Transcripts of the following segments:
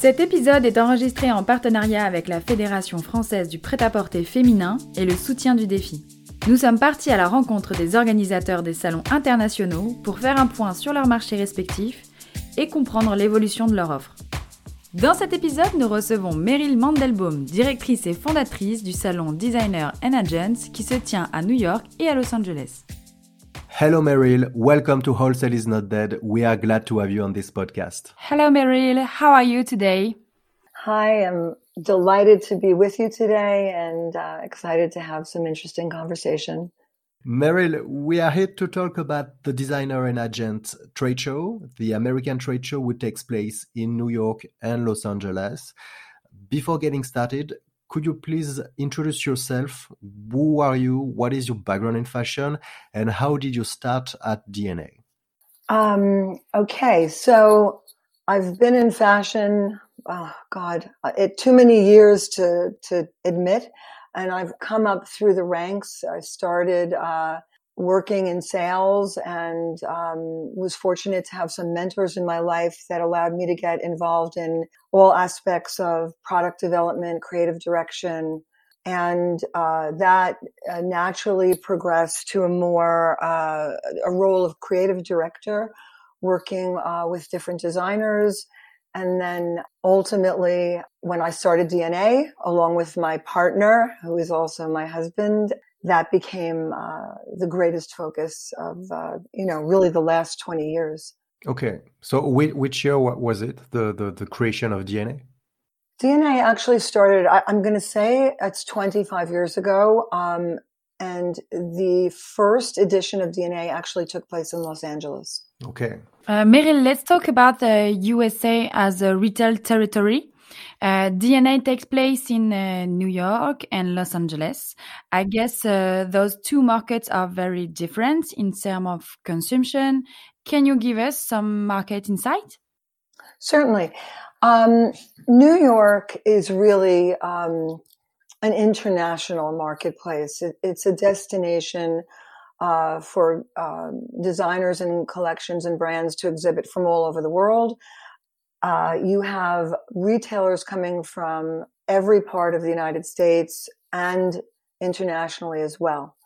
Cet épisode est enregistré en partenariat avec la Fédération française du prêt-à-porter féminin et le soutien du défi. Nous sommes partis à la rencontre des organisateurs des salons internationaux pour faire un point sur leurs marchés respectifs et comprendre l'évolution de leur offre. Dans cet épisode, nous recevons Meryl Mandelbaum, directrice et fondatrice du salon Designer and Agents qui se tient à New York et à Los Angeles. Hello, Meryl. Welcome to Wholesale is Not Dead. We are glad to have you on this podcast. Hello, Meryl. How are you today? Hi, I'm delighted to be with you today and uh, excited to have some interesting conversation. Meryl, we are here to talk about the Designer and Agent trade show. The American trade show which takes place in New York and Los Angeles. Before getting started, could you please introduce yourself? Who are you? What is your background in fashion? And how did you start at DNA? Um, okay, so I've been in fashion, oh God, it too many years to, to admit. And I've come up through the ranks. I started, uh, working in sales and um, was fortunate to have some mentors in my life that allowed me to get involved in all aspects of product development, creative direction, and uh, that uh, naturally progressed to a more uh, a role of creative director, working uh, with different designers. And then ultimately, when I started DNA, along with my partner, who is also my husband, that became uh, the greatest focus of uh, you know really the last 20 years. Okay so which year was it the, the, the creation of dna dna actually started I, am going to say it's 25 years ago um, and the first edition of dna actually took place in los angeles. Okay. Uh, meryl let's talk about the usa as a retail territory uh, DNA takes place in uh, New York and Los Angeles. I guess uh, those two markets are very different in terms of consumption. Can you give us some market insight? Certainly. Um, New York is really um, an international marketplace. It, it's a destination uh, for uh, designers and collections and brands to exhibit from all over the world. Uh, you have retailers coming from every part of the United States and internationally as well.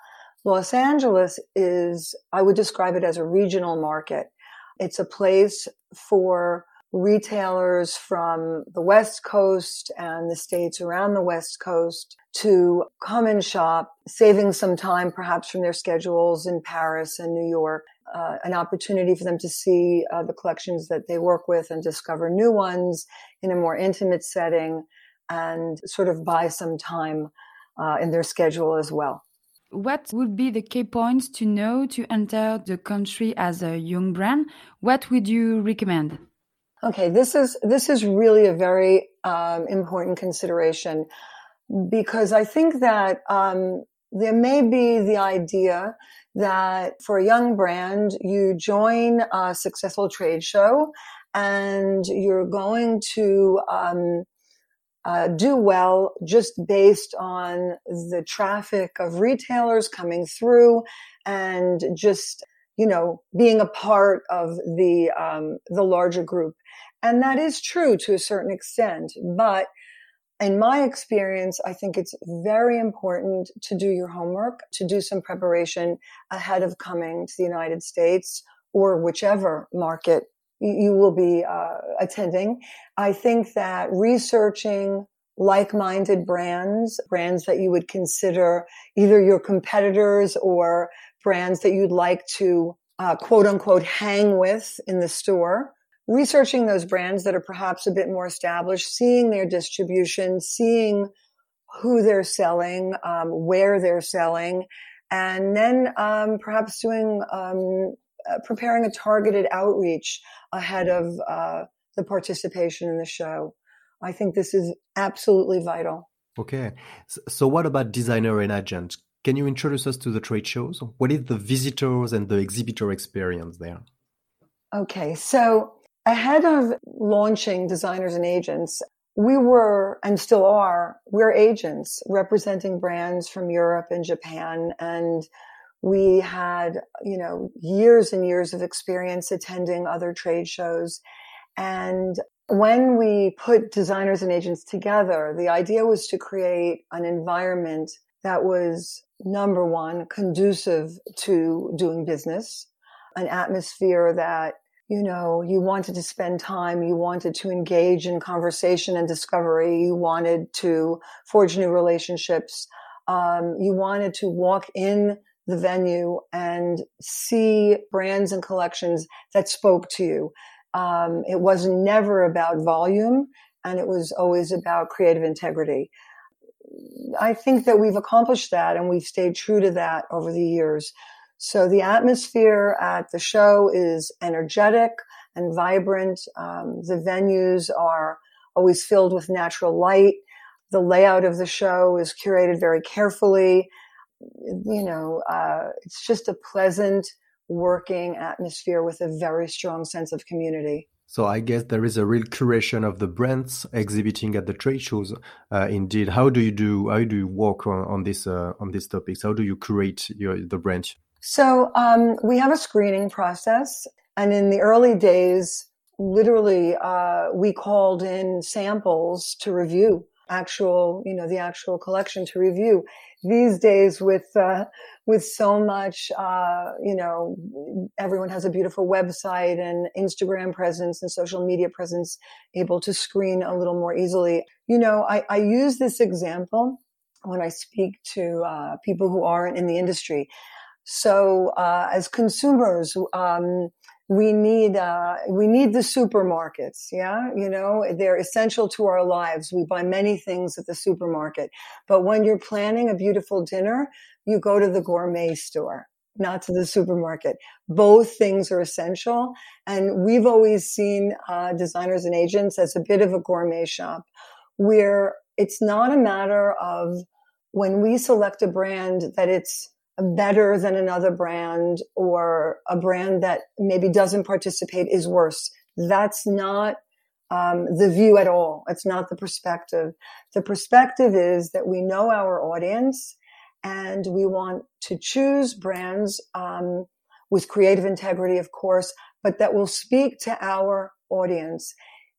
Los Angeles is, I would describe it as a regional market. It's a place for retailers from the West Coast and the states around the West Coast to come and shop, saving some time perhaps from their schedules in Paris and New York uh, an opportunity for them to see uh, the collections that they work with and discover new ones in a more intimate setting and sort of buy some time uh, in their schedule as well. What would be the key points to know to enter the country as a young brand? What would you recommend? Okay, this is this is really a very um, important consideration because I think that um, there may be the idea that for a young brand, you join a successful trade show and you're going to um, uh, do well just based on the traffic of retailers coming through and just you know being a part of the um, the larger group. And that is true to a certain extent but in my experience, I think it's very important to do your homework, to do some preparation ahead of coming to the United States or whichever market you will be uh, attending. I think that researching like-minded brands, brands that you would consider either your competitors or brands that you'd like to uh, quote unquote hang with in the store researching those brands that are perhaps a bit more established, seeing their distribution, seeing who they're selling, um, where they're selling, and then um, perhaps doing um, uh, preparing a targeted outreach ahead of uh, the participation in the show. I think this is absolutely vital. Okay. So, what about designer and agent? Can you introduce us to the trade shows? What is the visitors and the exhibitor experience there? Okay. So, ahead of launching designers and agents, we were and still are, we're agents representing brands from Europe and Japan. And we had, you know, years and years of experience attending other trade shows. And when we put designers and agents together, the idea was to create an environment that was number one, conducive to doing business, an atmosphere that you know, you wanted to spend time, you wanted to engage in conversation and discovery, you wanted to forge new relationships, um, you wanted to walk in the venue and see brands and collections that spoke to you. Um, it was never about volume and it was always about creative integrity. I think that we've accomplished that and we've stayed true to that over the years. So the atmosphere at the show is energetic and vibrant. Um, the venues are always filled with natural light. The layout of the show is curated very carefully. You know, uh, it's just a pleasant working atmosphere with a very strong sense of community. So I guess there is a real curation of the brands exhibiting at the trade shows. Uh, indeed, how do you do? How do you work on, on this uh, on these topics? How do you curate your the brand? So um, we have a screening process, and in the early days, literally, uh, we called in samples to review actual, you know, the actual collection to review. These days, with uh, with so much, uh, you know, everyone has a beautiful website and Instagram presence and social media presence, able to screen a little more easily. You know, I, I use this example when I speak to uh, people who aren't in the industry. So uh, as consumers, um, we need uh, we need the supermarkets. Yeah, you know they're essential to our lives. We buy many things at the supermarket, but when you're planning a beautiful dinner, you go to the gourmet store, not to the supermarket. Both things are essential, and we've always seen uh, designers and agents as a bit of a gourmet shop, where it's not a matter of when we select a brand that it's better than another brand or a brand that maybe doesn't participate is worse. That's not um, the view at all. It's not the perspective. The perspective is that we know our audience and we want to choose brands um, with creative integrity, of course, but that will speak to our audience.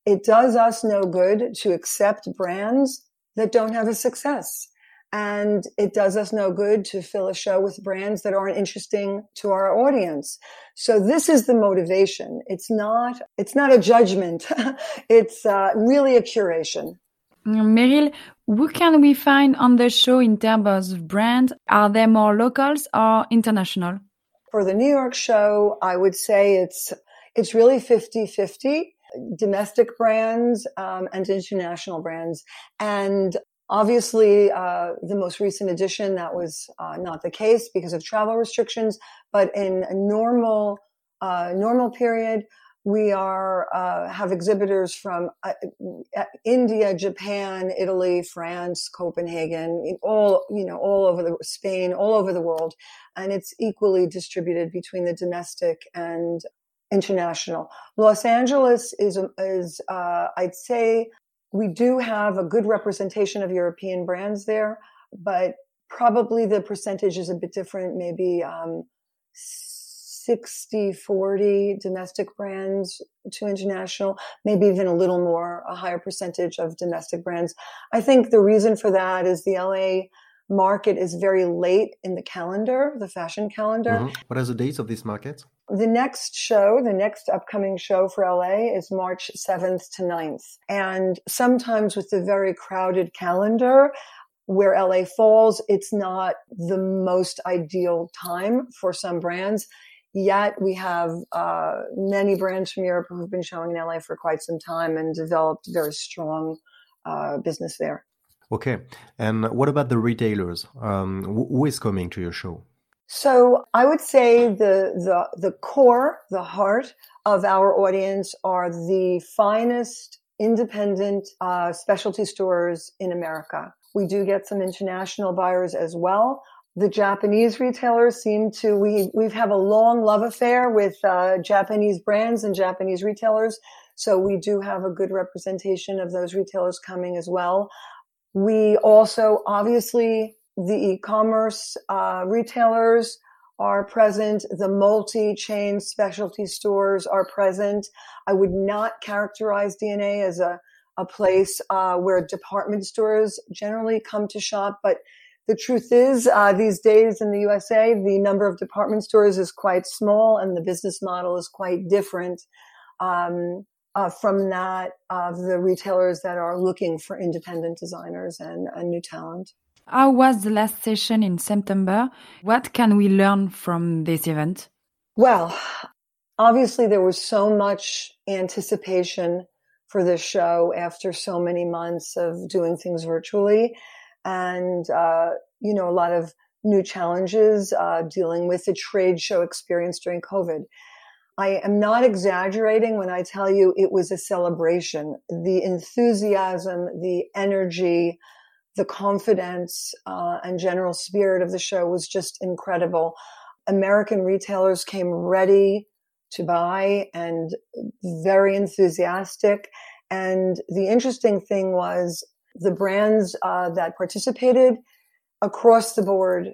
It does us no good to accept brands that don't have a success and it does us no good to fill a show with brands that aren't interesting to our audience. So this is the motivation. It's not it's not a judgment. It's uh, really a curation. Meryl who can we find on the show in terms of brand? Are there more locals or international? For the new york show i would say it's it's really 50 50 domestic brands um, and international brands. And Obviously, uh, the most recent edition, that was uh, not the case because of travel restrictions. But in a normal, uh, normal period, we are uh, have exhibitors from uh, uh, India, Japan, Italy, France, Copenhagen, all you know, all over the Spain, all over the world, and it's equally distributed between the domestic and international. Los Angeles is is I'd say we do have a good representation of European brands there, but probably the percentage is a bit different, maybe um, 60 40 domestic brands to international, maybe even a little more, a higher percentage of domestic brands. I think the reason for that is the LA market is very late in the calendar, the fashion calendar. Mm-hmm. What are the dates of this market? The next show, the next upcoming show for LA is March 7th to 9th. And sometimes with the very crowded calendar, where LA falls, it's not the most ideal time for some brands. Yet we have uh, many brands from Europe who've been showing in LA for quite some time and developed very strong uh, business there. Okay. And what about the retailers? Um, who is coming to your show? So I would say the, the, the core, the heart of our audience are the finest independent uh, specialty stores in America. We do get some international buyers as well. The Japanese retailers seem to we we have a long love affair with uh, Japanese brands and Japanese retailers, so we do have a good representation of those retailers coming as well. We also obviously the e-commerce uh, retailers are present. The multi-chain specialty stores are present. I would not characterize DNA as a, a place uh, where department stores generally come to shop, but the truth is, uh, these days in the USA, the number of department stores is quite small, and the business model is quite different um, uh, from that of the retailers that are looking for independent designers and, and new talent. How was the last session in September? What can we learn from this event? Well, obviously, there was so much anticipation for this show after so many months of doing things virtually. And, uh, you know, a lot of new challenges uh, dealing with the trade show experience during COVID. I am not exaggerating when I tell you it was a celebration. The enthusiasm, the energy, the confidence uh, and general spirit of the show was just incredible. American retailers came ready to buy and very enthusiastic. And the interesting thing was the brands uh, that participated across the board,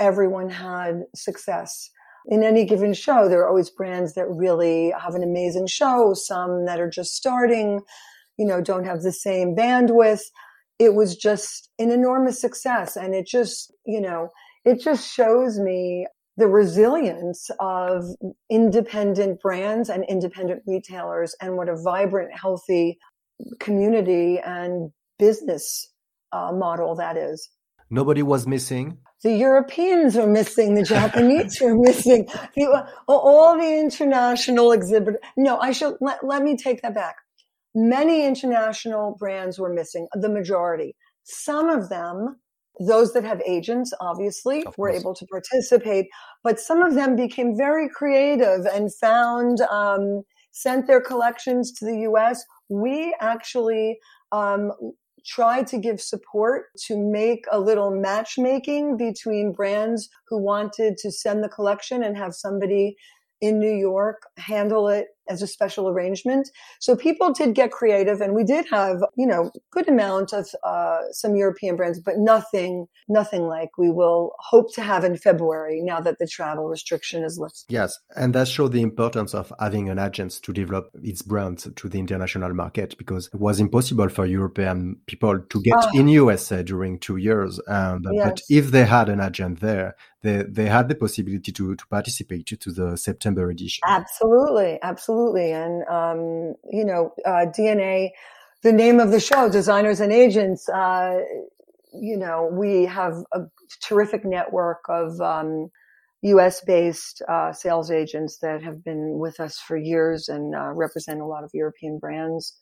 everyone had success. In any given show, there are always brands that really have an amazing show, some that are just starting, you know, don't have the same bandwidth it was just an enormous success. And it just, you know, it just shows me the resilience of independent brands and independent retailers and what a vibrant, healthy community and business uh, model that is. Nobody was missing. The Europeans are missing. The Japanese are missing. The, all the international exhibitors. No, I should let, let me take that back. Many international brands were missing, the majority. Some of them, those that have agents, obviously, were able to participate, but some of them became very creative and found, um, sent their collections to the US. We actually um, tried to give support to make a little matchmaking between brands who wanted to send the collection and have somebody in New York handle it as a special arrangement. So people did get creative and we did have, you know, good amount of uh, some European brands, but nothing, nothing like we will hope to have in February now that the travel restriction is lifted. Yes. And that showed the importance of having an agent to develop its brand to the international market because it was impossible for European people to get oh. in USA during two years. Um, yes. But if they had an agent there, they, they had the possibility to, to participate to the September edition. Absolutely. Absolutely absolutely. And, um, you know, uh, DNA, the name of the show, Designers and Agents, uh, you know, we have a terrific network of, um, US based uh, sales agents that have been with us for years and uh, represent a lot of European brands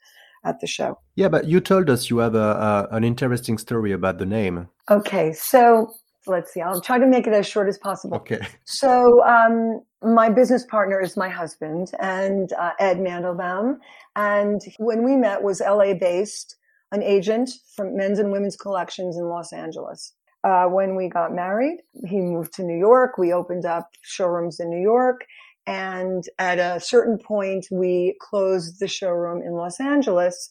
at the show. Yeah, but you told us you have a, a, an interesting story about the name. Okay, so let's see. I'll try to make it as short as possible. Okay. So, um, my business partner is my husband and uh, Ed Mandelbaum. And when we met was LA based, an agent from men's and women's collections in Los Angeles. Uh, when we got married, he moved to New York. We opened up showrooms in New York. And at a certain point, we closed the showroom in Los Angeles.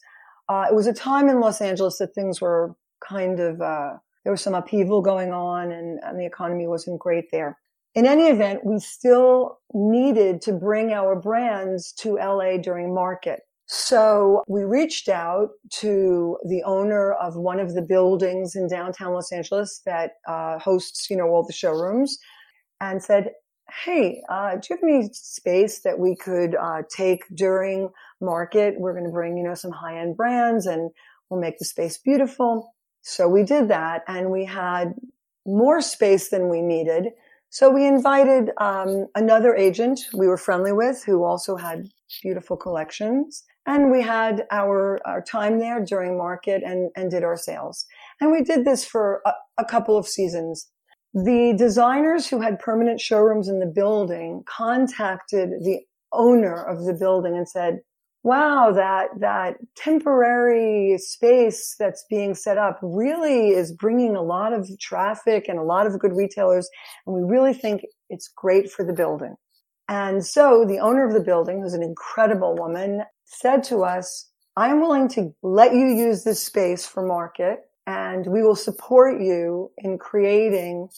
Uh, it was a time in Los Angeles that things were kind of, uh, there was some upheaval going on and, and the economy wasn't great there in any event, we still needed to bring our brands to LA during market. So we reached out to the owner of one of the buildings in downtown Los Angeles that uh, hosts, you know, all the showrooms and said, Hey, uh, do you have any space that we could uh, take during market? We're going to bring, you know, some high end brands and we'll make the space beautiful. So we did that and we had more space than we needed. So we invited um, another agent we were friendly with who also had beautiful collections. And we had our, our time there during market and, and did our sales. And we did this for a, a couple of seasons. The designers who had permanent showrooms in the building contacted the owner of the building and said, wow, that, that temporary space that's being set up really is bringing a lot of traffic and a lot of good retailers. And we really think it's great for the building. And so the owner of the building, who's an incredible woman, said to us, I'm willing to let you use this space for market and we will support you in creating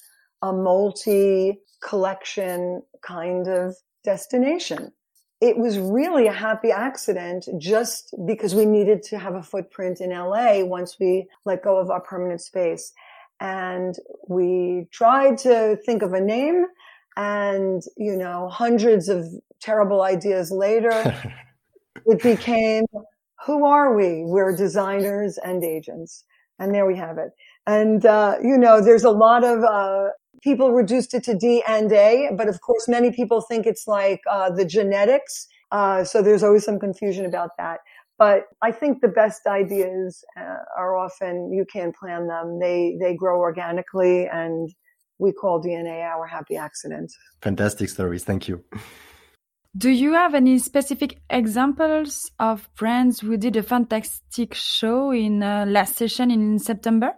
a multi collection kind of destination it was really a happy accident just because we needed to have a footprint in LA once we let go of our permanent space. And we tried to think of a name and, you know, hundreds of terrible ideas later, it became, who are we? We're designers and agents. And there we have it. And, uh, you know, there's a lot of, uh, people reduced it to D and A, but of course, many people think it's like uh, the genetics. Uh, so there's always some confusion about that. But I think the best ideas uh, are often you can't plan them. They they grow organically, and we call DNA our happy accident. Fantastic stories. Thank you. Do you have any specific examples of brands who did a fantastic show in uh, last session in September?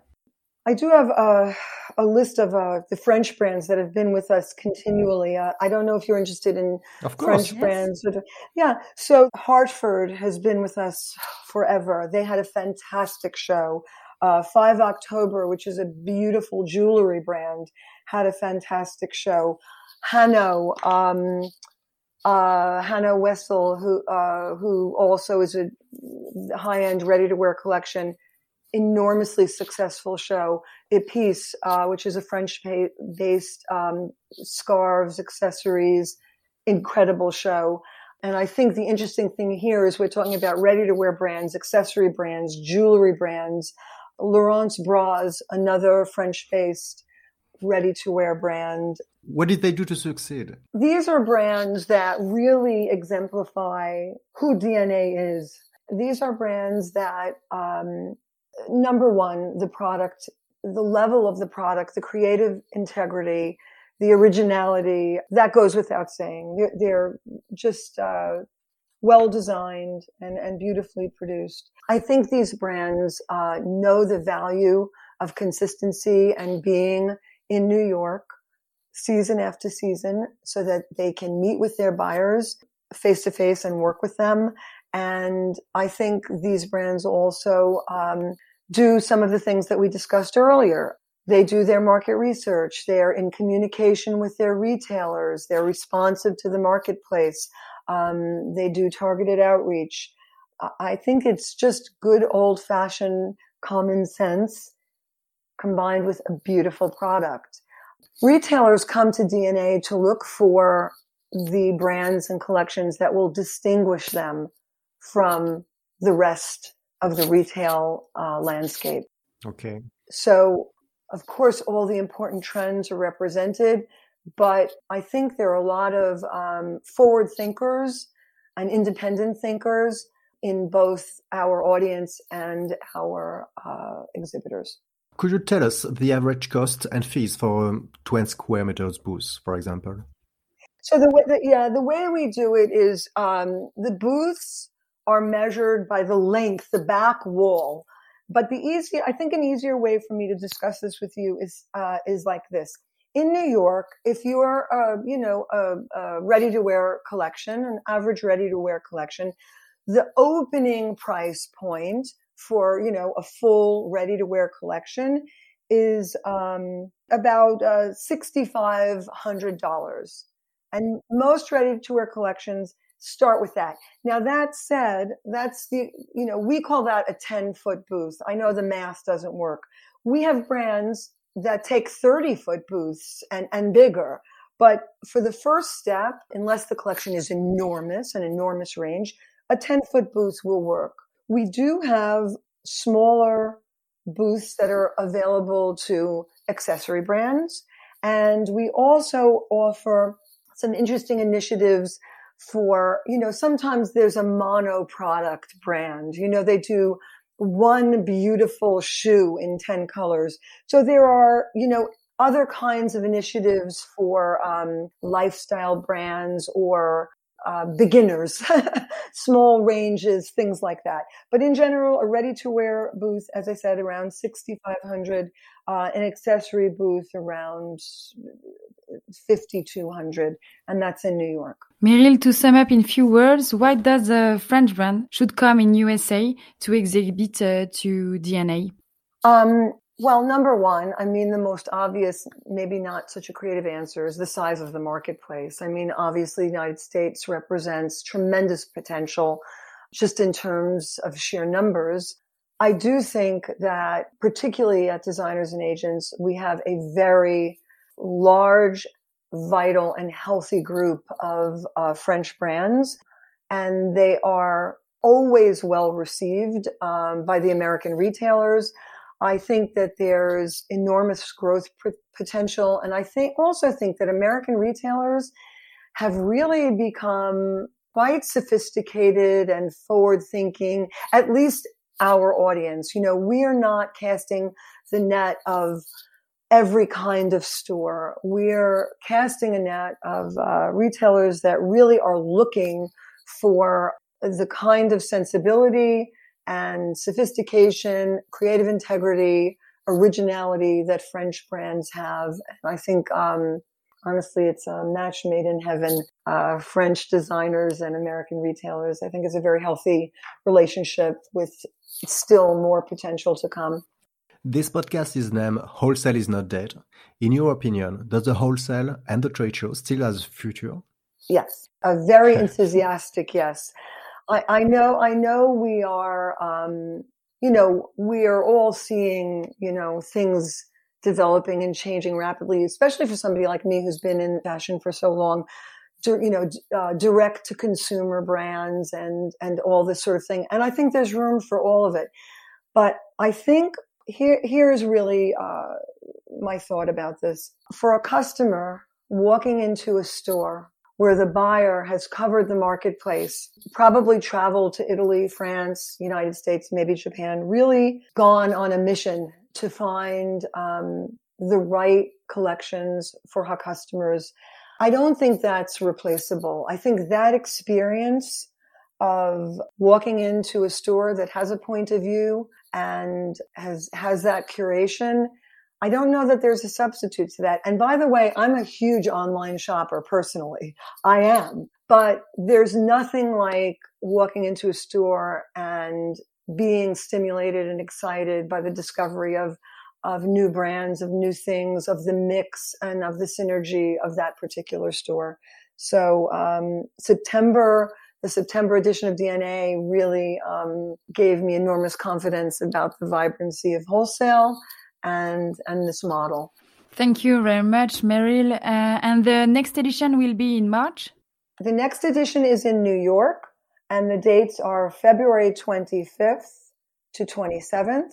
I do have a, a list of uh, the French brands that have been with us continually. Uh, I don't know if you're interested in French yes. brands. yeah. So Hartford has been with us forever. They had a fantastic show. Uh, 5 October, which is a beautiful jewelry brand, had a fantastic show. Hannoh, um, uh, Hannoh Wessel, who, uh, who also is a high end ready to wear collection, enormously successful show, Epice, uh, which is a French based um, scarves, accessories, incredible show. And I think the interesting thing here is we're talking about ready to wear brands, accessory brands, jewelry brands. Laurence Bras, another French based ready to wear brand. What did they do to succeed? These are brands that really exemplify who DNA is. These are brands that um, number one, the product, the level of the product, the creative integrity, the originality, that goes without saying. They're, they're just uh, well designed and, and beautifully produced. I think these brands uh, know the value of consistency and being in New York season after season so that they can meet with their buyers face to face and work with them and I think these brands also um, do some of the things that we discussed earlier. They do their market research. They're in communication with their retailers. They're responsive to the marketplace. Um, they do targeted outreach. I think it's just good old fashioned common sense combined with a beautiful product. Retailers come to DNA to look for the brands and collections that will distinguish them from the rest of the retail uh, landscape. Okay. So, of course, all the important trends are represented, but I think there are a lot of um, forward thinkers and independent thinkers in both our audience and our uh, exhibitors. Could you tell us the average cost and fees for a 20 square meters booth, for example? So the way, the, yeah, the way we do it is um, the booths are measured by the length, the back wall. But the easier, I think an easier way for me to discuss this with you is, uh, is like this. In New York, if you are, uh, you know, a, a ready to wear collection, an average ready to wear collection, the opening price point for, you know, a full ready to wear collection is um, about uh, $6,500. And most ready to wear collections start with that. Now that said, that's the, you know, we call that a 10 foot booth. I know the math doesn't work. We have brands that take 30 foot booths and, and bigger. But for the first step, unless the collection is enormous, an enormous range, a 10 foot booth will work. We do have smaller booths that are available to accessory brands. And we also offer some interesting initiatives for, you know, sometimes there's a mono product brand. You know, they do one beautiful shoe in 10 colors. So there are, you know, other kinds of initiatives for um, lifestyle brands or uh, beginners, small ranges, things like that. But in general, a ready to wear booth, as I said, around 6,500, uh, an accessory booth around 5,200, and that's in New York. Meryl, to sum up in few words, why does a French brand should come in USA to exhibit uh, to DNA? Um, well, number one, I mean, the most obvious, maybe not such a creative answer is the size of the marketplace. I mean, obviously, the United States represents tremendous potential just in terms of sheer numbers. I do think that particularly at designers and agents, we have a very large, vital and healthy group of uh, French brands. And they are always well received um, by the American retailers. I think that there's enormous growth potential. And I think also think that American retailers have really become quite sophisticated and forward thinking, at least our audience. You know, we are not casting the net of every kind of store. We're casting a net of uh, retailers that really are looking for the kind of sensibility and sophistication, creative integrity, originality that French brands have. And I think, um, honestly, it's a match made in heaven. Uh, French designers and American retailers, I think, is a very healthy relationship with still more potential to come. This podcast is named Wholesale is Not Dead. In your opinion, does the wholesale and the trade show still has a future? Yes, a very enthusiastic yes. I, I know, I know we are, um, you know, we are all seeing, you know, things developing and changing rapidly, especially for somebody like me who's been in fashion for so long. You know, uh, direct to consumer brands and and all this sort of thing. And I think there's room for all of it. But I think here here is really uh, my thought about this. For a customer walking into a store where the buyer has covered the marketplace, probably traveled to Italy, France, United States, maybe Japan, really gone on a mission to find um, the right collections for her customers. I don't think that's replaceable. I think that experience of walking into a store that has a point of view and has has that curation I don't know that there's a substitute to that. And by the way, I'm a huge online shopper personally. I am. But there's nothing like walking into a store and being stimulated and excited by the discovery of of new brands, of new things, of the mix and of the synergy of that particular store. So um, September, the September edition of DNA really um, gave me enormous confidence about the vibrancy of wholesale and and this model. Thank you very much, Meryl. Uh, and the next edition will be in March. The next edition is in New York, and the dates are February 25th to 27th.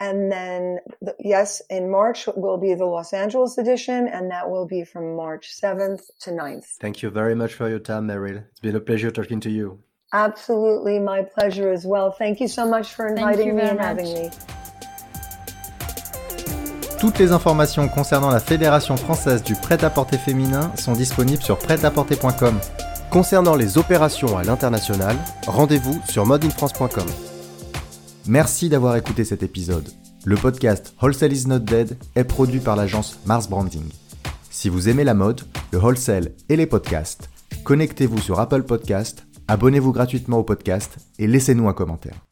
And then, the, yes, in March will be the Los Angeles edition, and that will be from March 7th to 9th. Thank you very much for your time, Meryl. It's been a pleasure talking to you. Absolutely, my pleasure as well. Thank you so much for inviting me and much. having me. Toutes les informations concernant la Fédération française du prêt-à-porter féminin sont disponibles sur prêt-à-porter.com. Concernant les opérations à l'international, rendez-vous sur modeinfrance.com. Merci d'avoir écouté cet épisode. Le podcast Wholesale is not dead est produit par l'agence Mars Branding. Si vous aimez la mode, le wholesale et les podcasts, connectez-vous sur Apple Podcast, abonnez-vous gratuitement au podcast et laissez-nous un commentaire.